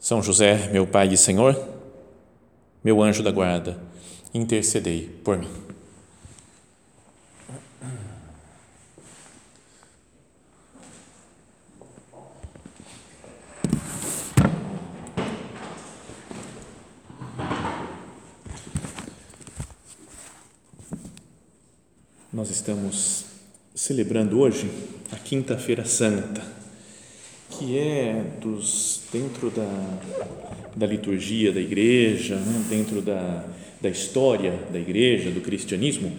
São José, meu Pai e Senhor, meu anjo da guarda, intercedei por mim. Nós estamos celebrando hoje a Quinta-feira Santa, que é dos dentro da, da liturgia da igreja, né, dentro da, da história da igreja, do cristianismo,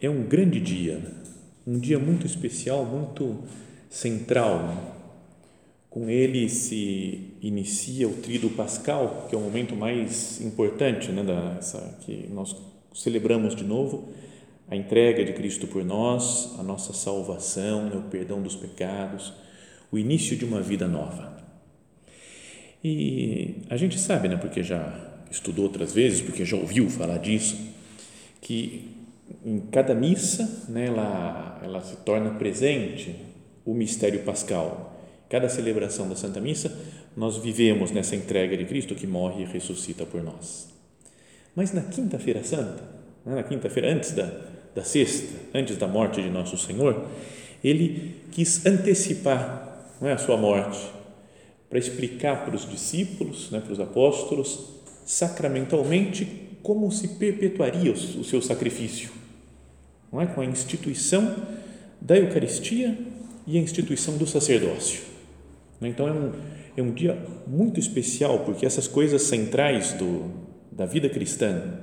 é um grande dia, um dia muito especial, muito central. Com ele se inicia o Tríduo Pascal, que é o momento mais importante, né, dessa, que nós celebramos de novo a entrega de Cristo por nós, a nossa salvação, né, o perdão dos pecados, o início de uma vida nova. E a gente sabe, né, porque já estudou outras vezes, porque já ouviu falar disso, que em cada missa, né, ela, ela se torna presente o mistério pascal. Cada celebração da Santa Missa, nós vivemos nessa entrega de Cristo que morre e ressuscita por nós. Mas na Quinta-feira Santa, né, na quinta-feira antes da, da sexta, antes da morte de nosso Senhor, ele quis antecipar não é, a sua morte para explicar para os discípulos, né, para os apóstolos, sacramentalmente como se perpetuaria o, seu sacrifício, não é, com a instituição da Eucaristia e a instituição do sacerdócio. Então é um, é um dia muito especial porque essas coisas centrais do, da vida cristã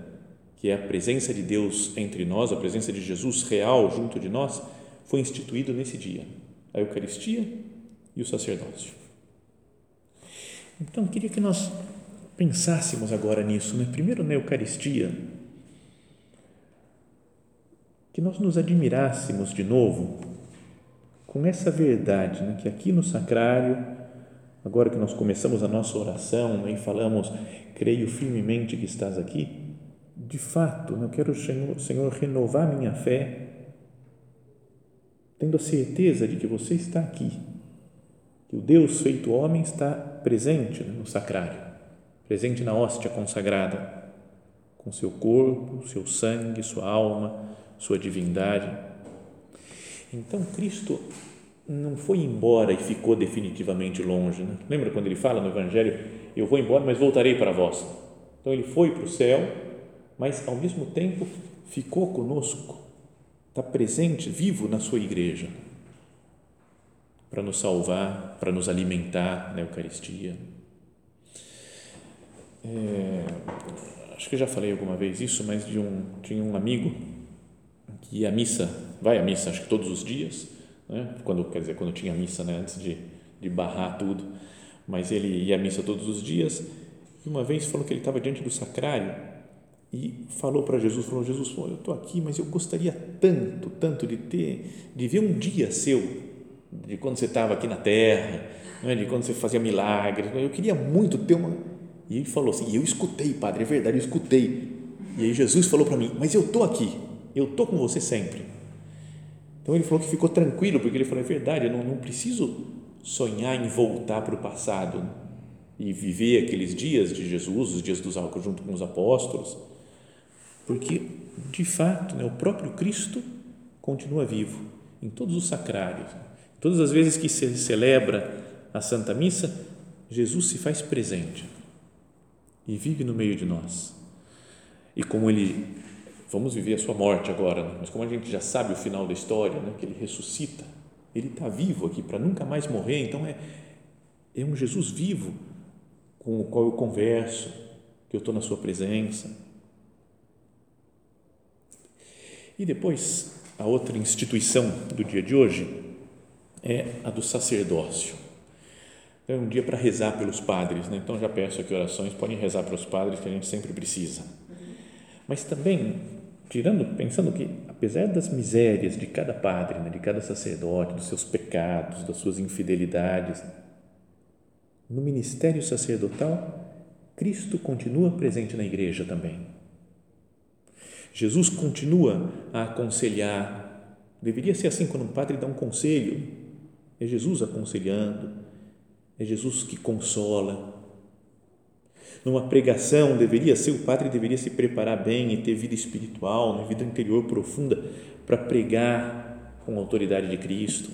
que é a presença de Deus entre nós, a presença de Jesus real junto de nós, foi instituído nesse dia, a Eucaristia e o sacerdócio. Então, queria que nós pensássemos agora nisso, né? primeiro na Eucaristia, que nós nos admirássemos de novo com essa verdade, né? que aqui no sacrário, agora que nós começamos a nossa oração né? e falamos, creio firmemente que estás aqui, de fato, eu quero, Senhor, Senhor, renovar minha fé, tendo a certeza de que você está aqui, que o Deus feito homem está presente no sacrário, presente na hóstia consagrada, com seu corpo, seu sangue, sua alma, sua divindade. Então, Cristo não foi embora e ficou definitivamente longe. Né? Lembra quando ele fala no Evangelho: Eu vou embora, mas voltarei para vós. Então, ele foi para o céu mas ao mesmo tempo ficou conosco, está presente, vivo na sua igreja, para nos salvar, para nos alimentar na Eucaristia. É, acho que já falei alguma vez isso, mas de um tinha um amigo que ia missa, vai à missa, acho que todos os dias, né? quando quer dizer quando tinha missa, né? antes de, de barrar tudo, mas ele ia à missa todos os dias e uma vez falou que ele estava diante do sacrário e falou para Jesus, falou, Jesus, eu estou aqui, mas eu gostaria tanto, tanto de ter, de ver um dia seu, de quando você estava aqui na terra, é? de quando você fazia milagres, eu queria muito ter uma, e ele falou assim, eu escutei, padre, é verdade, eu escutei, e aí Jesus falou para mim, mas eu estou aqui, eu estou com você sempre, então ele falou que ficou tranquilo, porque ele falou, é verdade, eu não, não preciso sonhar em voltar para o passado, e viver aqueles dias de Jesus, os dias dos álcool junto com os apóstolos, porque, de fato, né, o próprio Cristo continua vivo em todos os sacrários. Todas as vezes que se celebra a Santa Missa, Jesus se faz presente e vive no meio de nós. E como ele, vamos viver a sua morte agora, né? mas como a gente já sabe o final da história, né? que ele ressuscita, ele está vivo aqui para nunca mais morrer, então é, é um Jesus vivo com o qual eu converso, que eu estou na sua presença E depois, a outra instituição do dia de hoje é a do sacerdócio. Então é um dia para rezar pelos padres, né? Então já peço aqui orações, podem rezar pelos padres que a gente sempre precisa. Mas também, tirando, pensando que apesar das misérias de cada padre, né, de cada sacerdote, dos seus pecados, das suas infidelidades, no ministério sacerdotal, Cristo continua presente na igreja também. Jesus continua a aconselhar. Deveria ser assim quando um padre dá um conselho. É Jesus aconselhando, é Jesus que consola. Numa pregação, deveria ser o padre deveria se preparar bem e ter vida espiritual, uma vida interior profunda para pregar com a autoridade de Cristo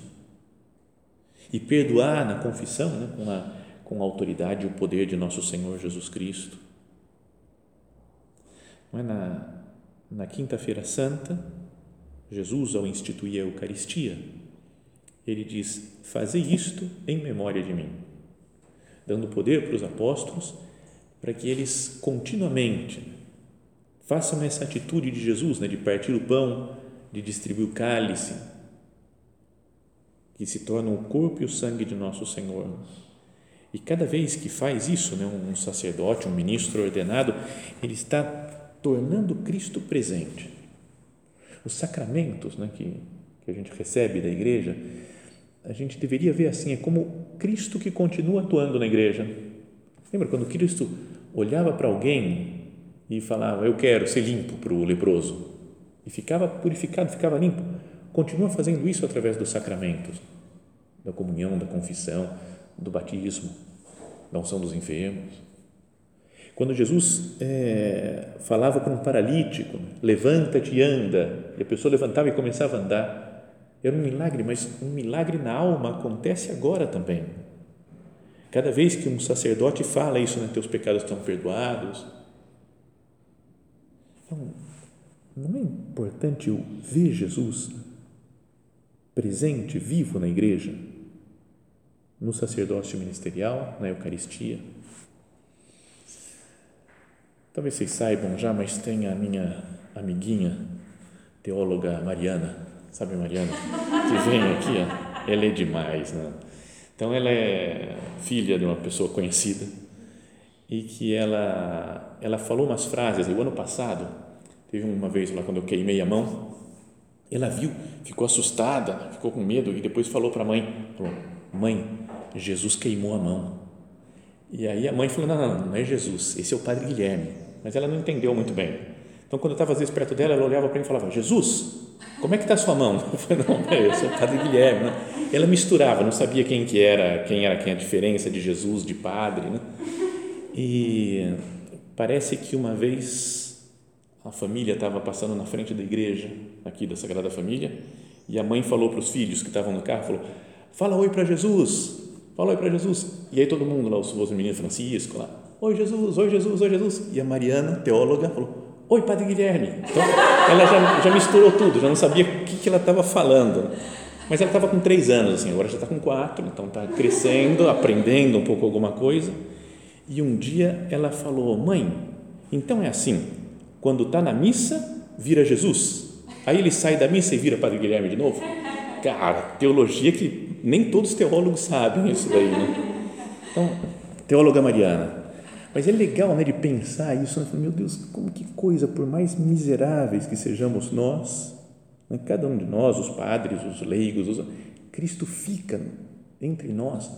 e perdoar na confissão, né, com, a, com a autoridade e o poder de nosso Senhor Jesus Cristo. Não é na, na Quinta-feira Santa, Jesus, ao instituir a Eucaristia, ele diz: Fazei isto em memória de mim dando poder para os apóstolos para que eles continuamente façam essa atitude de Jesus, né, de partir o pão, de distribuir o cálice, que se torna o corpo e o sangue de nosso Senhor. E cada vez que faz isso, né, um sacerdote, um ministro ordenado, ele está tornando Cristo presente. Os sacramentos né, que, que a gente recebe da igreja, a gente deveria ver assim, é como Cristo que continua atuando na igreja. Lembra quando Cristo olhava para alguém e falava, eu quero ser limpo para o leproso, e ficava purificado, ficava limpo. Continua fazendo isso através dos sacramentos, da comunhão, da confissão, do batismo, da unção dos enfermos. Quando Jesus é, falava com um paralítico, levanta-te e anda, e a pessoa levantava e começava a andar, era um milagre, mas um milagre na alma acontece agora também. Cada vez que um sacerdote fala isso, né, teus pecados estão perdoados. Então, não é importante eu ver Jesus presente, vivo na igreja, no sacerdócio ministerial, na Eucaristia? Talvez vocês saibam já, mas tem a minha amiguinha, teóloga Mariana, sabe Mariana, que vem aqui, ó, ela é demais, né? Então ela é filha de uma pessoa conhecida e que ela ela falou umas frases. O ano passado teve uma vez lá quando eu queimei a mão, ela viu, ficou assustada, ficou com medo e depois falou para a mãe, falou, mãe, Jesus queimou a mão. E aí a mãe falou, não, não, não é Jesus, esse é o Padre Guilherme. Mas ela não entendeu muito bem. Então quando eu estava às vezes perto dela, ela olhava para mim e falava, Jesus, como é que está a sua mão? Eu falei, não, é, eu sou o padre Guilherme. Né? Ela misturava, não sabia quem que era, quem era quem, a diferença de Jesus, de padre. Né? E parece que uma vez a família estava passando na frente da igreja, aqui da Sagrada Família, e a mãe falou para os filhos que estavam no carro, falou, fala oi para Jesus, fala oi para Jesus. E aí todo mundo lá, os meninos Francisco lá, oi Jesus, oi Jesus, oi Jesus. E a Mariana, teóloga, falou, Oi, Padre Guilherme. Então, ela já, já misturou tudo, já não sabia o que, que ela estava falando. Mas ela estava com três anos, assim, agora já está com quatro, então está crescendo, aprendendo um pouco alguma coisa. E um dia ela falou: Mãe, então é assim, quando está na missa, vira Jesus. Aí ele sai da missa e vira Padre Guilherme de novo. Cara, teologia que nem todos os teólogos sabem isso daí, né? Então, teóloga Mariana, mas é legal né, de pensar isso, né? meu Deus, como que coisa, por mais miseráveis que sejamos nós, né? cada um de nós, os padres, os leigos, os, Cristo fica entre nós,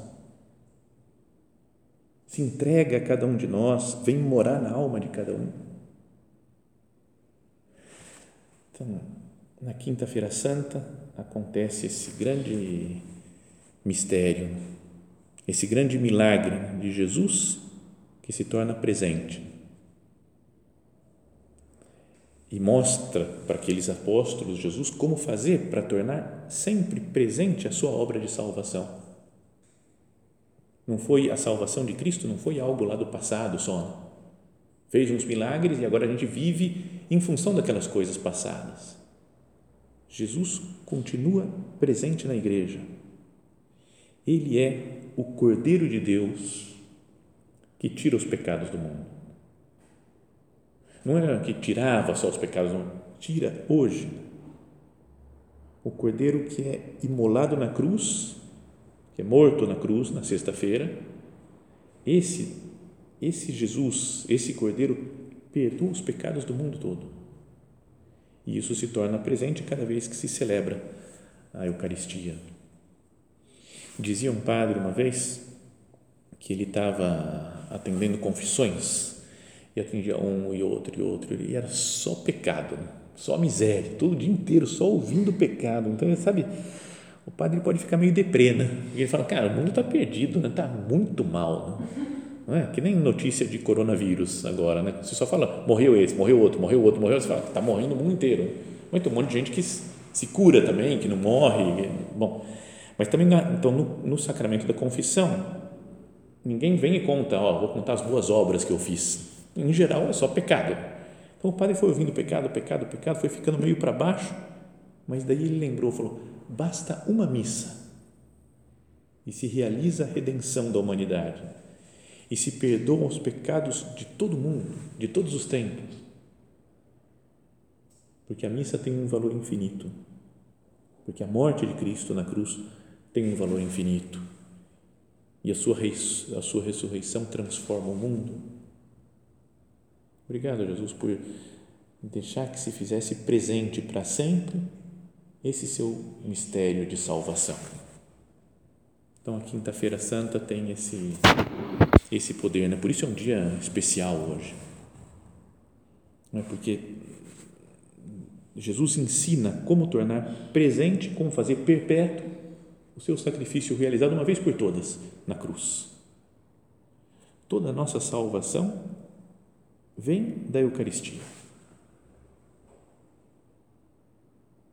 se entrega a cada um de nós, vem morar na alma de cada um. Então, na Quinta-feira Santa acontece esse grande mistério, esse grande milagre de Jesus que se torna presente e mostra para aqueles apóstolos Jesus como fazer para tornar sempre presente a sua obra de salvação. Não foi a salvação de Cristo, não foi algo lá do passado só. Fez uns milagres e agora a gente vive em função daquelas coisas passadas. Jesus continua presente na igreja. Ele é o Cordeiro de Deus que tira os pecados do mundo. Não era que tirava só os pecados do mundo, tira hoje. O cordeiro que é imolado na cruz, que é morto na cruz na sexta-feira, esse esse Jesus, esse Cordeiro perdoa os pecados do mundo todo. E isso se torna presente cada vez que se celebra a Eucaristia. Dizia um padre uma vez que ele estava atendendo confissões e atendia um e outro e outro e era só pecado, né? só miséria, todo o dia inteiro só ouvindo pecado. Então, sabe, o padre pode ficar meio deprê, né? E ele fala, cara, o mundo está perdido, né? Está muito mal, né? Não é? Que nem notícia de coronavírus agora, né? Você só fala, morreu esse, morreu outro, morreu outro, morreu, você fala, está morrendo o mundo inteiro. Mas tem um monte de gente que se cura também, que não morre. Bom, mas também, então, no, no sacramento da confissão, ninguém vem e conta, ó, vou contar as boas obras que eu fiz. Em geral, é só pecado. Então, o padre foi ouvindo pecado, pecado, pecado, foi ficando meio para baixo, mas daí ele lembrou, falou, basta uma missa e se realiza a redenção da humanidade e se perdoam os pecados de todo mundo, de todos os tempos. Porque a missa tem um valor infinito porque a morte de Cristo na cruz tem um valor infinito e a sua, a sua ressurreição transforma o mundo. Obrigado, Jesus, por deixar que se fizesse presente para sempre esse seu mistério de salvação. Então, a Quinta-feira Santa tem esse, esse poder, né? por isso é um dia especial hoje. Não é porque Jesus ensina como tornar presente, como fazer perpétuo o seu sacrifício realizado uma vez por todas na cruz. Toda a nossa salvação vem da Eucaristia.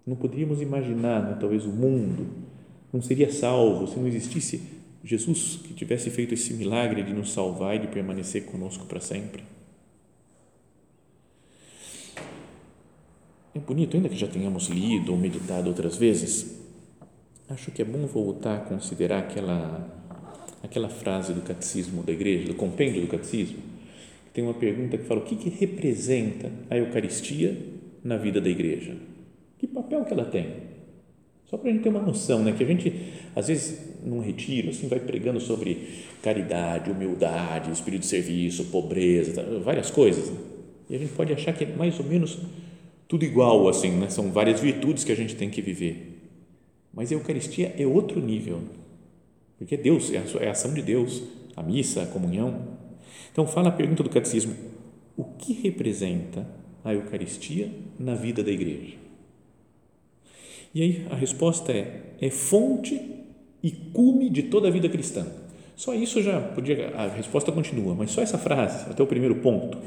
Não poderíamos imaginar, né, talvez, o mundo não seria salvo se não existisse Jesus que tivesse feito esse milagre de nos salvar e de permanecer conosco para sempre. é bonito, ainda que já tenhamos lido ou meditado outras vezes, acho que é bom voltar a considerar aquela, aquela frase do catecismo da igreja, do compêndio do catecismo, que tem uma pergunta que fala o que, que representa a Eucaristia na vida da igreja? Que papel que ela tem? Só para a gente ter uma noção, né? que a gente, às vezes, num retiro, assim, vai pregando sobre caridade, humildade, espírito de serviço, pobreza, várias coisas. Né? E a gente pode achar que é mais ou menos tudo igual, assim, né? são várias virtudes que a gente tem que viver. Mas a Eucaristia é outro nível, porque é Deus, é a ação de Deus, a missa, a comunhão. Então, fala a pergunta do catecismo: o que representa a Eucaristia na vida da igreja? E aí a resposta é: é fonte e cume de toda a vida cristã. Só isso já podia, a resposta continua, mas só essa frase, até o primeiro ponto,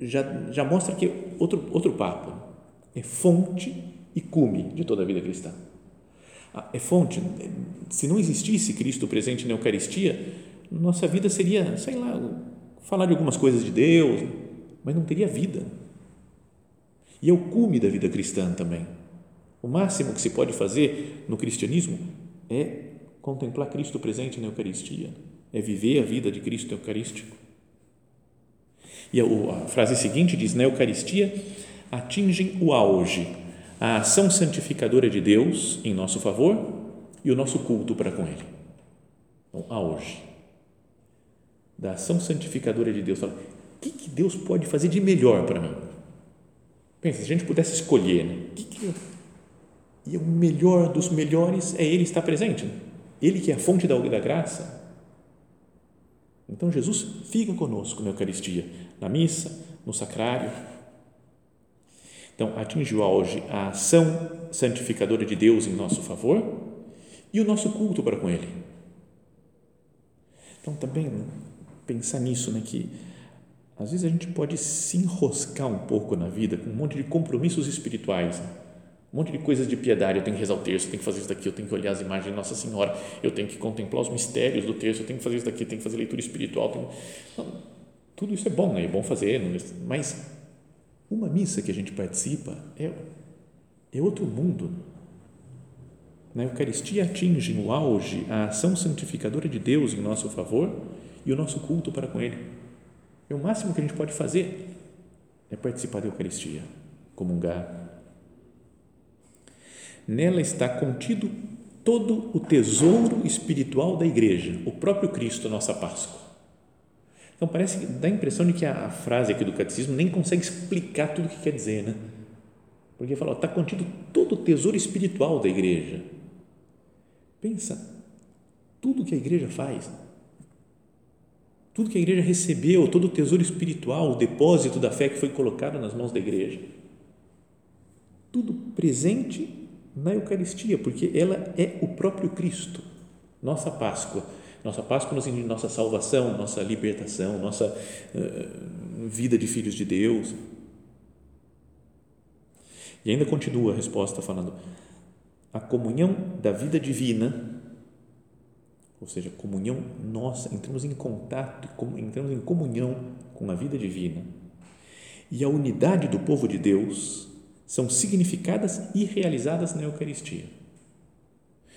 já, já mostra que outro, outro papo é fonte e cume de toda a vida cristã. Ah, é fonte, se não existisse Cristo presente na Eucaristia, nossa vida seria, sei lá, falar de algumas coisas de Deus, mas não teria vida. E é o cume da vida cristã também. O máximo que se pode fazer no cristianismo é contemplar Cristo presente na Eucaristia, é viver a vida de Cristo eucarístico. E a, a frase seguinte diz: na Eucaristia atingem o auge a ação santificadora de Deus em nosso favor e o nosso culto para com Ele. Então, auge da ação santificadora de Deus. Fala, o que, que Deus pode fazer de melhor para mim? Pensa, se a gente pudesse escolher, né? que que e o melhor dos melhores é Ele estar presente. Né? Ele que é a fonte da, da graça. Então Jesus fica conosco na Eucaristia, na missa, no sacrário. Então atingiu auge a ação santificadora de Deus em nosso favor e o nosso culto para com Ele. Então também pensar nisso, né, que às vezes a gente pode se enroscar um pouco na vida com um monte de compromissos espirituais. Né? um monte de coisas de piedade, eu tenho que rezar o terço, eu tenho que fazer isso daqui, eu tenho que olhar as imagens de Nossa Senhora, eu tenho que contemplar os mistérios do terço, eu tenho que fazer isso daqui, eu tenho que fazer leitura espiritual. Tenho... Não, tudo isso é bom, né? é bom fazer, mas uma missa que a gente participa é, é outro mundo. Na Eucaristia atinge no auge a ação santificadora de Deus em nosso favor e o nosso culto para com Ele. É o máximo que a gente pode fazer é participar da Eucaristia, comungar, Nela está contido todo o tesouro espiritual da igreja, o próprio Cristo, nossa Páscoa. Então parece que dá a impressão de que a, a frase aqui do catecismo nem consegue explicar tudo o que quer dizer, né? Porque fala, está contido todo o tesouro espiritual da igreja. Pensa, tudo que a igreja faz, tudo que a igreja recebeu, todo o tesouro espiritual, o depósito da fé que foi colocado nas mãos da igreja, tudo presente na Eucaristia, porque ela é o próprio Cristo, nossa Páscoa. Nossa Páscoa nos indica nossa salvação, nossa libertação, nossa uh, vida de filhos de Deus. E ainda continua a resposta falando: a comunhão da vida divina, ou seja, comunhão nossa, entramos em contato, entramos em comunhão com a vida divina, e a unidade do povo de Deus são significadas e realizadas na Eucaristia.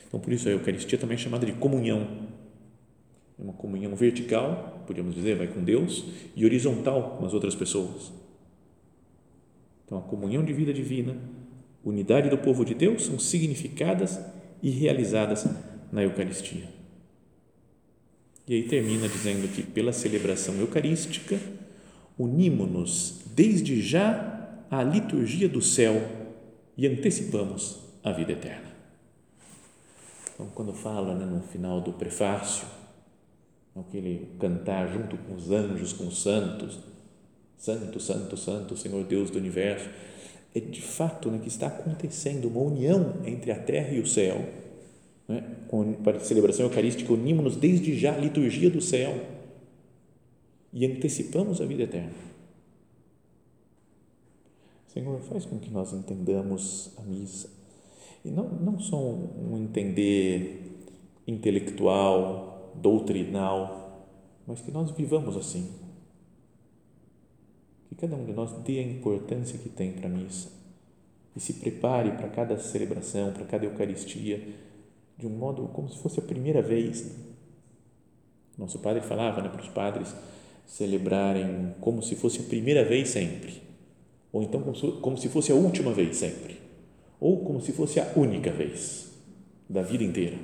Então, por isso a Eucaristia também é chamada de comunhão. Uma comunhão vertical, podemos dizer, vai com Deus, e horizontal com as outras pessoas então, a comunhão de vida divina, unidade do povo de Deus são significadas e realizadas na Eucaristia. E aí termina dizendo que pela celebração eucarística unimos-nos desde já à liturgia do céu e antecipamos a vida eterna. Então, quando fala né, no final do prefácio, aquele cantar junto com os anjos, com os santos, Santo, Santo, Santo, Senhor Deus do universo. É de fato né, que está acontecendo uma união entre a terra e o céu. Né? Com, para a celebração eucarística, unimos-nos desde já à liturgia do céu e antecipamos a vida eterna. Senhor, faz com que nós entendamos a missa. E não, não só um entender intelectual, doutrinal, mas que nós vivamos assim. Que cada um de nós dê a importância que tem para a missa. E se prepare para cada celebração, para cada Eucaristia, de um modo como se fosse a primeira vez. Nosso padre falava né, para os padres celebrarem como se fosse a primeira vez sempre, ou então como se, fosse a última vez sempre, ou como se fosse a única vez da vida inteira,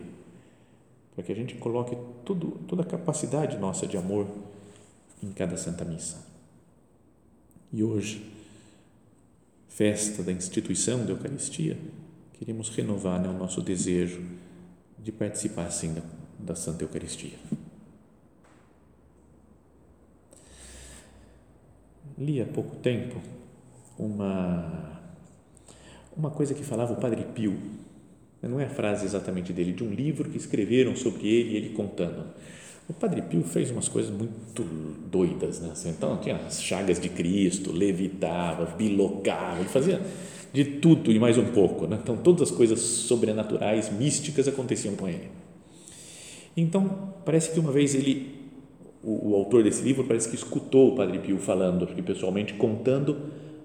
para que a gente coloque tudo, toda a capacidade nossa de amor em cada Santa Missa. E hoje, festa da instituição da Eucaristia, queremos renovar né, o nosso desejo de participar assim da, da Santa Eucaristia. Li há pouco tempo uma, uma coisa que falava o Padre Pio, não é a frase exatamente dele, de um livro que escreveram sobre ele, ele contando o Padre Pio fez umas coisas muito doidas, né? Assim, então, tinha as chagas de Cristo, levitava, bilocava, ele fazia de tudo e mais um pouco, né? Então, todas as coisas sobrenaturais, místicas aconteciam com ele. Então, parece que uma vez ele, o, o autor desse livro, parece que escutou o Padre Pio falando, porque pessoalmente contando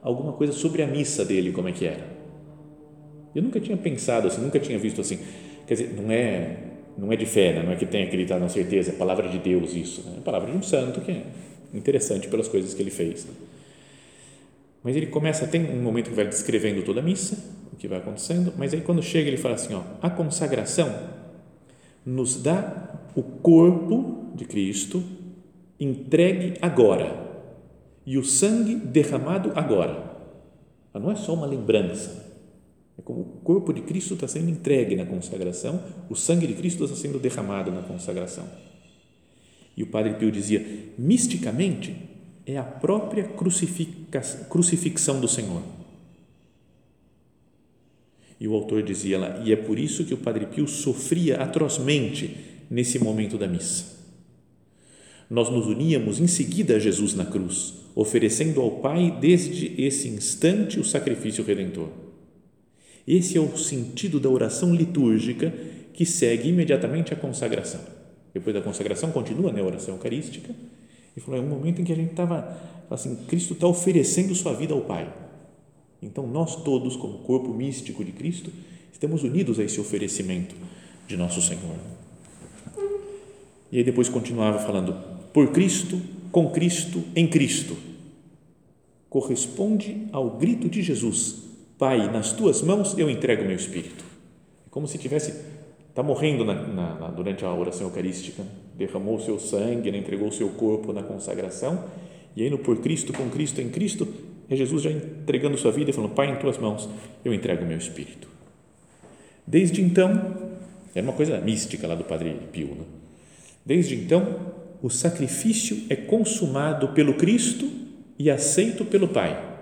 alguma coisa sobre a missa dele, como é que era. Eu nunca tinha pensado assim, nunca tinha visto assim. Quer dizer, não é não é de fé, né? não é que tem acreditado na certeza, é palavra de Deus isso, né? é palavra de um santo que é interessante pelas coisas que ele fez. Né? Mas ele começa, tem um momento que vai descrevendo toda a missa, o que vai acontecendo, mas aí quando chega ele fala assim, ó, a consagração nos dá o corpo de Cristo entregue agora e o sangue derramado agora. Não é só uma lembrança, é como o corpo de Cristo está sendo entregue na consagração, o sangue de Cristo está sendo derramado na consagração. E o Padre Pio dizia: misticamente, é a própria crucifixão do Senhor. E o autor dizia lá: e é por isso que o Padre Pio sofria atrozmente nesse momento da missa. Nós nos uníamos em seguida a Jesus na cruz, oferecendo ao Pai desde esse instante o sacrifício redentor esse é o sentido da oração litúrgica que segue imediatamente a consagração. Depois da consagração, continua né, a oração eucarística. E falou: é um momento em que a gente estava, assim, Cristo está oferecendo sua vida ao Pai. Então, nós todos, como corpo místico de Cristo, estamos unidos a esse oferecimento de nosso Senhor. E aí depois continuava falando: por Cristo, com Cristo, em Cristo. Corresponde ao grito de Jesus Pai, nas tuas mãos eu entrego meu espírito. É como se tivesse está morrendo na, na, durante a oração eucarística, derramou o seu sangue, né, entregou o seu corpo na consagração, e aí no por Cristo, com Cristo, em Cristo, é Jesus já entregando sua vida e falando: Pai, em tuas mãos eu entrego meu espírito. Desde então, era uma coisa mística lá do Padre Pio, né? desde então, o sacrifício é consumado pelo Cristo e aceito pelo Pai.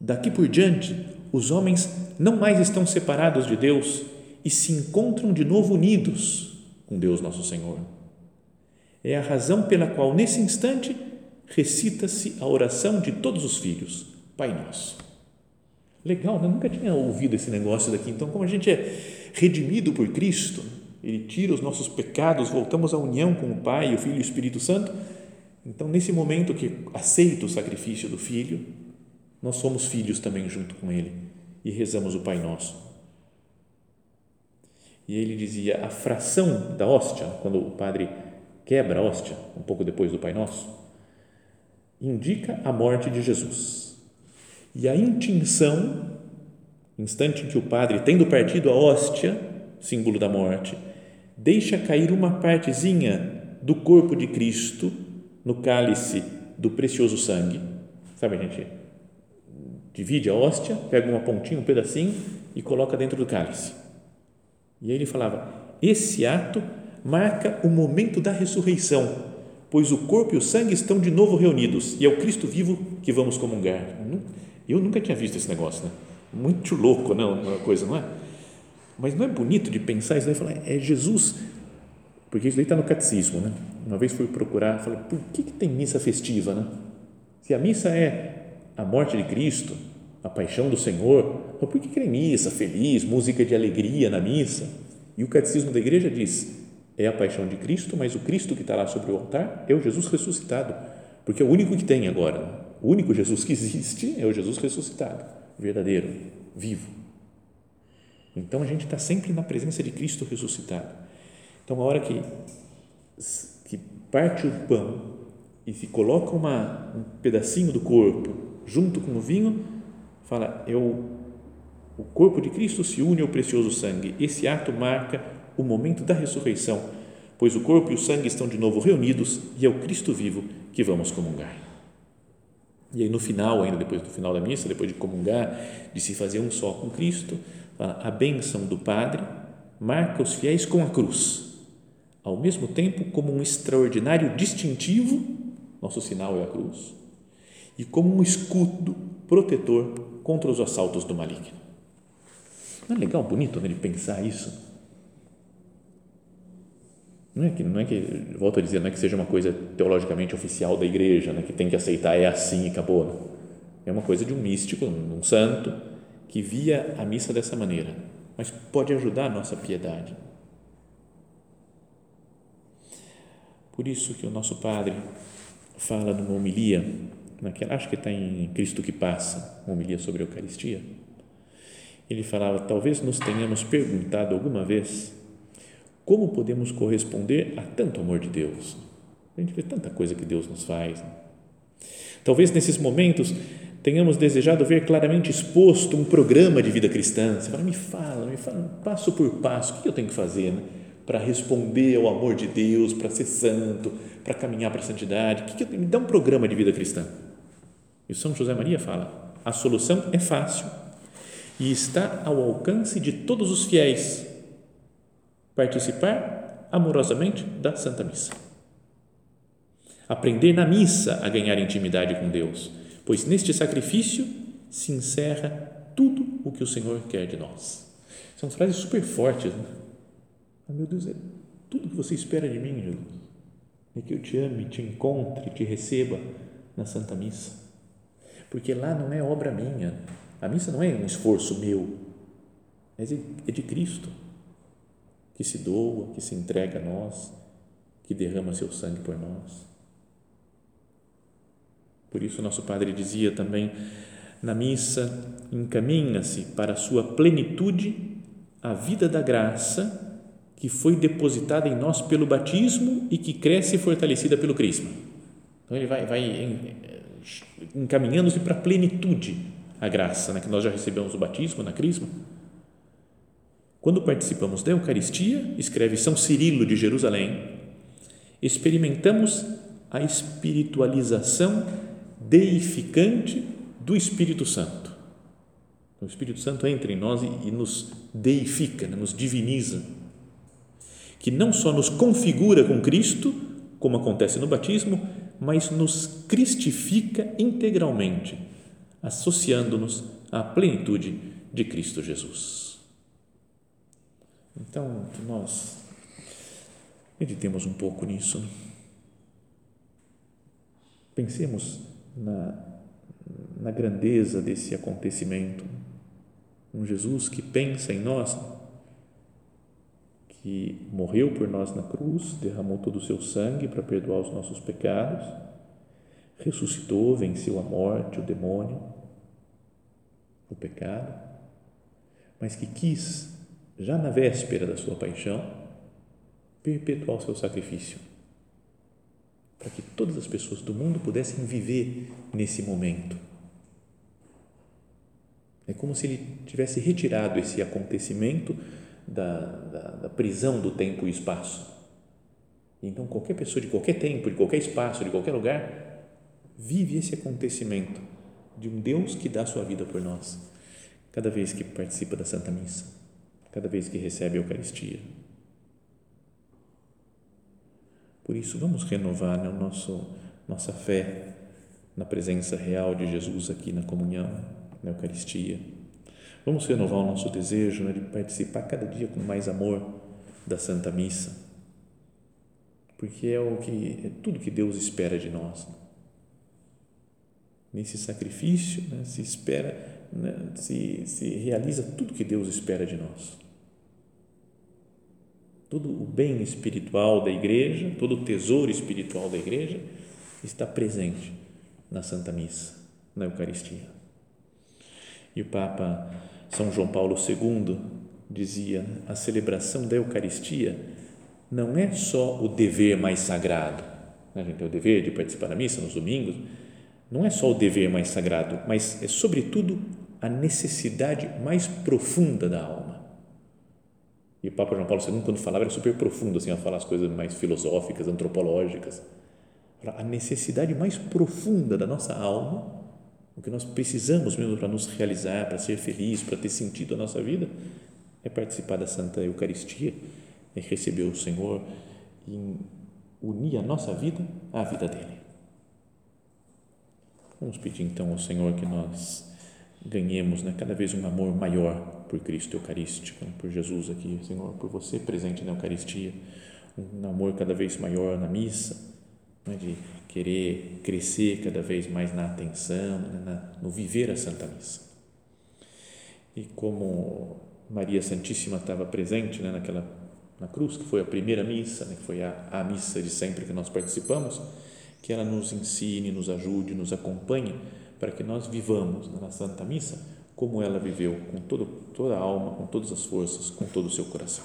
Daqui por diante, os homens não mais estão separados de Deus e se encontram de novo unidos com Deus Nosso Senhor. É a razão pela qual, nesse instante, recita-se a oração de todos os filhos, Pai Nosso. Legal, eu nunca tinha ouvido esse negócio daqui. Então, como a gente é redimido por Cristo, Ele tira os nossos pecados, voltamos à união com o Pai, o Filho e o Espírito Santo. Então, nesse momento que aceita o sacrifício do Filho, nós somos filhos também junto com Ele e rezamos o Pai Nosso. E ele dizia a fração da hóstia, quando o padre quebra a hóstia, um pouco depois do Pai Nosso, indica a morte de Jesus. E a intinção, instante em que o padre, tendo partido a hóstia, símbolo da morte, deixa cair uma partezinha do corpo de Cristo no cálice do precioso sangue. Sabe, gente? Divide a hóstia, pega uma pontinha, um pedacinho e coloca dentro do cálice. E aí ele falava: esse ato marca o momento da ressurreição pois o corpo e o sangue estão de novo reunidos e é o Cristo vivo que vamos comungar. Eu nunca tinha visto esse negócio, né? Muito louco, não, uma coisa, não é? Mas não é bonito de pensar isso daí, falar, é Jesus, porque isso daí está no catecismo, né? Uma vez fui procurar, falei, por que, que tem missa festiva, né? Se a missa é a morte de Cristo, a paixão do Senhor, por que, tem missa feliz, música de alegria na missa? E o catecismo da igreja diz, é a paixão de Cristo, mas o Cristo que está lá sobre o altar é o Jesus ressuscitado, porque é o único que tem agora. O único Jesus que existe é o Jesus ressuscitado, verdadeiro, vivo. Então a gente está sempre na presença de Cristo ressuscitado. Então a hora que, que parte o pão e se coloca uma, um pedacinho do corpo junto com o vinho, fala, é o, corpo de Cristo se une ao precioso sangue. Esse ato marca o momento da ressurreição, pois o corpo e o sangue estão de novo reunidos e é o Cristo vivo que vamos comungar. E aí no final, ainda depois do final da missa, depois de comungar, de se fazer um só com Cristo, a bênção do Padre marca os fiéis com a cruz, ao mesmo tempo como um extraordinário distintivo, nosso sinal é a cruz, e como um escudo protetor contra os assaltos do maligno. Não é legal, bonito, né, de pensar isso? Não é que, não é que, volto a dizer, não é que seja uma coisa teologicamente oficial da igreja, né, que tem que aceitar, é assim e acabou. Não. É uma coisa de um místico, um santo, que via a missa dessa maneira, mas pode ajudar a nossa piedade. Por isso que o nosso Padre fala numa homilia, naquela, acho que está em Cristo que Passa, uma homilia sobre a Eucaristia. Ele falava: talvez nos tenhamos perguntado alguma vez como podemos corresponder a tanto amor de Deus? A gente vê tanta coisa que Deus nos faz. Né? Talvez nesses momentos tenhamos desejado ver claramente exposto um programa de vida cristã. Você fala, me fala, me fala, passo por passo, o que eu tenho que fazer né? para responder ao amor de Deus, para ser santo, para caminhar para a santidade? Que que eu, me dá um programa de vida cristã. E São José Maria fala: a solução é fácil e está ao alcance de todos os fiéis participar amorosamente da Santa Missa. Aprender na missa a ganhar intimidade com Deus, pois neste sacrifício se encerra tudo o que o Senhor quer de nós. São frases super fortes. Né? Oh, meu Deus, é tudo que você espera de mim, Jesus. É que eu te ame, te encontre, te receba na Santa Missa. Porque lá não é obra minha. A missa não é um esforço meu, mas é de Cristo que se doa, que se entrega a nós, que derrama seu sangue por nós. Por isso, nosso Padre dizia também: na missa, encaminha-se para a sua plenitude a vida da graça que foi depositada em nós pelo batismo e que cresce fortalecida pelo Crisma. Então, ele vai, vai encaminhando-se para a plenitude a graça, né, que nós já recebemos o batismo na Crisma quando participamos da Eucaristia, escreve São Cirilo de Jerusalém, experimentamos a espiritualização deificante do Espírito Santo. O Espírito Santo entra em nós e, nos deifica, né, nos diviniza, que não só nos configura com Cristo, como acontece no batismo, mas nos cristifica integralmente, associando-nos à plenitude de Cristo Jesus. Então, que nós meditemos um pouco nisso. Pensemos na, na grandeza desse acontecimento. Um Jesus que pensa em nós, que morreu por nós na cruz, derramou todo o seu sangue para perdoar os nossos pecados, ressuscitou, venceu a morte, o demônio, o pecado, mas que quis, já na véspera da sua paixão, perpetuar o seu sacrifício, para que todas as pessoas do mundo pudessem viver nesse momento. É como se ele tivesse retirado esse acontecimento da, da, da prisão do tempo e espaço. Então, qualquer pessoa de qualquer tempo, de qualquer espaço, de qualquer lugar, vive esse acontecimento de um Deus que dá sua vida por nós, cada vez que participa da Santa Missa, cada vez que recebe a Eucaristia. Por isso, vamos renovar né, nosso, nossa fé na presença real de Jesus aqui na comunhão, na Eucaristia. Vamos renovar o nosso desejo né, de participar cada dia com mais amor da Santa Missa, porque é o que é tudo que Deus espera de nós. Nesse sacrifício né, se espera, né, se, se realiza tudo que Deus espera de nós todo o bem espiritual da igreja, todo o tesouro espiritual da igreja está presente na Santa Missa, na Eucaristia. E o Papa São João Paulo II dizia: a celebração da Eucaristia não é só o dever mais sagrado, né? a gente tem o dever de participar da missa nos domingos, não é só o dever mais sagrado, mas é sobretudo a necessidade mais profunda da alma e o Papa João Paulo II, quando falava, era super profundo, assim, a falar as coisas mais filosóficas, antropológicas. A necessidade mais profunda da nossa alma, o que nós precisamos mesmo para nos realizar, para ser feliz, para ter sentido a nossa vida, é participar da Santa Eucaristia, é receber o Senhor e unir a nossa vida à vida dele. Vamos pedir então ao Senhor que nós ganhemos né, cada vez um amor maior por Cristo Eucarístico, né, por Jesus aqui, Senhor, por você presente na Eucaristia, um amor cada vez maior na missa, né, de querer crescer cada vez mais na atenção, né, na, no viver a Santa Missa. E como Maria Santíssima estava presente né, naquela na cruz, que foi a primeira missa, né, que foi a, a missa de sempre que nós participamos, que ela nos ensine, nos ajude, nos acompanhe para que nós vivamos na Santa Missa como ela viveu, com todo, toda a alma, com todas as forças, com todo o seu coração.